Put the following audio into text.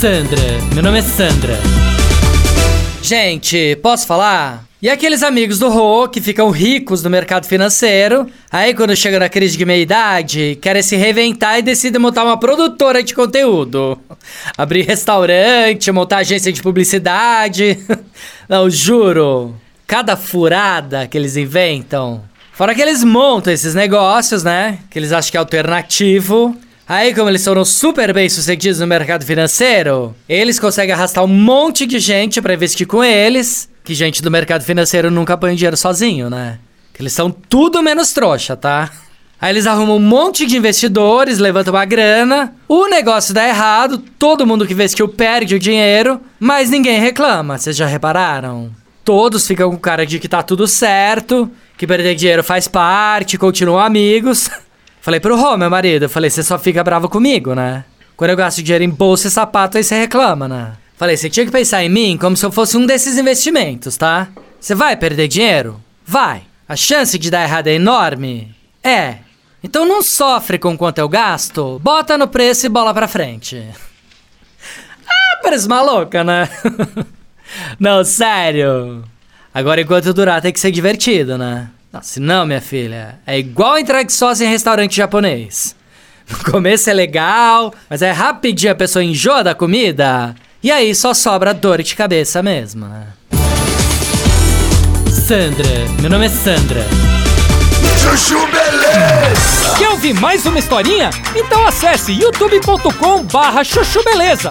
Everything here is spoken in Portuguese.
Sandra, meu nome é Sandra. Gente, posso falar? E aqueles amigos do Rô que ficam ricos no mercado financeiro, aí quando chega na crise de meia-idade, querem se reinventar e decidem montar uma produtora de conteúdo. Abrir restaurante, montar agência de publicidade. Não, juro. Cada furada que eles inventam. Fora que eles montam esses negócios, né? Que eles acham que é alternativo. Aí, como eles foram super bem sucedidos no mercado financeiro, eles conseguem arrastar um monte de gente para investir com eles. Que gente do mercado financeiro nunca põe dinheiro sozinho, né? Que eles são tudo menos trouxa, tá? Aí eles arrumam um monte de investidores, levantam uma grana, o negócio dá errado, todo mundo que investiu perde o dinheiro, mas ninguém reclama, vocês já repararam? Todos ficam com cara de que tá tudo certo, que perder dinheiro faz parte, continuam amigos. Falei pro Rô, meu marido, falei, você só fica bravo comigo, né? Quando eu gasto dinheiro em bolsa e sapato, aí você reclama, né? Falei, você tinha que pensar em mim como se eu fosse um desses investimentos, tá? Você vai perder dinheiro? Vai. A chance de dar errado é enorme? É. Então não sofre com quanto eu gasto, bota no preço e bola pra frente. Ah, parece maluca, né? não, sério. Agora, enquanto durar, tem que ser divertido, né? Se não, minha filha, é igual entrar de sócio em restaurante japonês. No começo é legal, mas é rapidinho a pessoa enjoa da comida. E aí só sobra dor de cabeça mesmo, né? Sandra, meu nome é Sandra. Chuchu Beleza! Quer ouvir mais uma historinha? Então acesse youtube.com barra chuchu beleza.